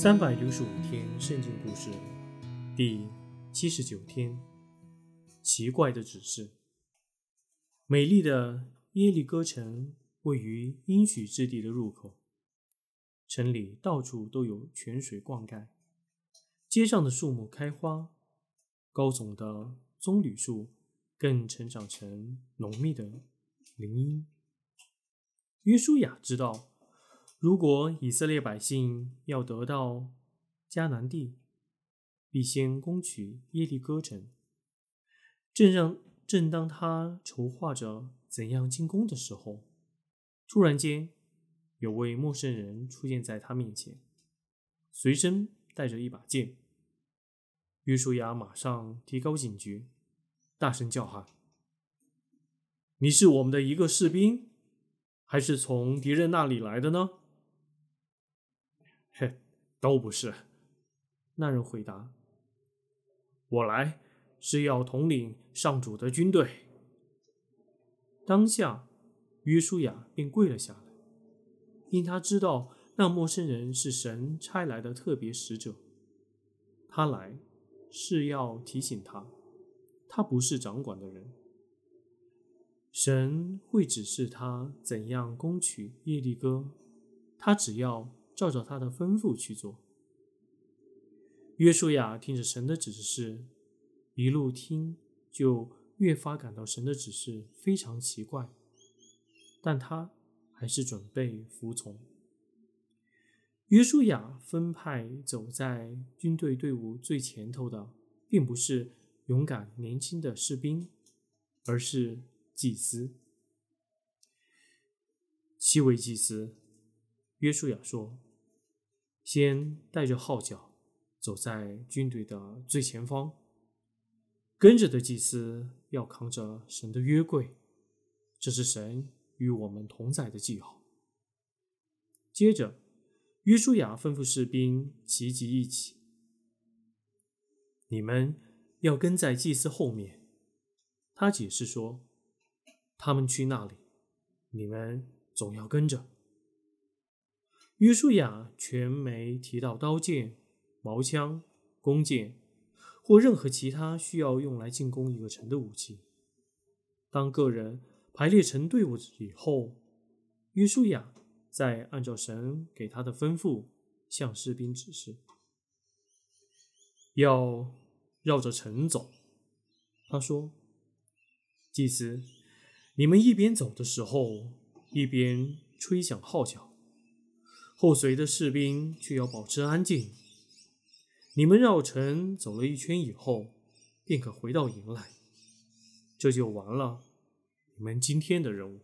三百六十五天圣经故事第七十九天，奇怪的指示。美丽的耶利哥城位于应许之地的入口，城里到处都有泉水灌溉，街上的树木开花，高耸的棕榈树更成长成浓密的林荫。约书亚知道。如果以色列百姓要得到迦南地，必先攻取耶利哥城。正让正当他筹划着怎样进攻的时候，突然间有位陌生人出现在他面前，随身带着一把剑。约书亚马上提高警觉，大声叫喊：“你是我们的一个士兵，还是从敌人那里来的呢？”嘿，都不是。那人回答：“我来是要统领上主的军队。”当下，约书亚便跪了下来，因他知道那陌生人是神差来的特别使者。他来是要提醒他，他不是掌管的人。神会指示他怎样攻取耶利哥，他只要。照着他的吩咐去做。约书亚听着神的指示，一路听就越发感到神的指示非常奇怪，但他还是准备服从。约书亚分派走在军队队伍最前头的，并不是勇敢年轻的士兵，而是祭司。七位祭司，约书亚说。先带着号角走在军队的最前方，跟着的祭司要扛着神的约柜，这是神与我们同在的记号。接着，约书亚吩咐士兵齐集一起，你们要跟在祭司后面。他解释说，他们去那里，你们总要跟着。约书亚全没提到刀剑、矛枪、弓箭或任何其他需要用来进攻一个城的武器。当个人排列成队伍以后，约书亚再按照神给他的吩咐向士兵指示，要绕着城走。他说：“祭司，你们一边走的时候，一边吹响号角。”后随的士兵却要保持安静。你们绕城走了一圈以后，便可回到营来，这就完了你们今天的任务。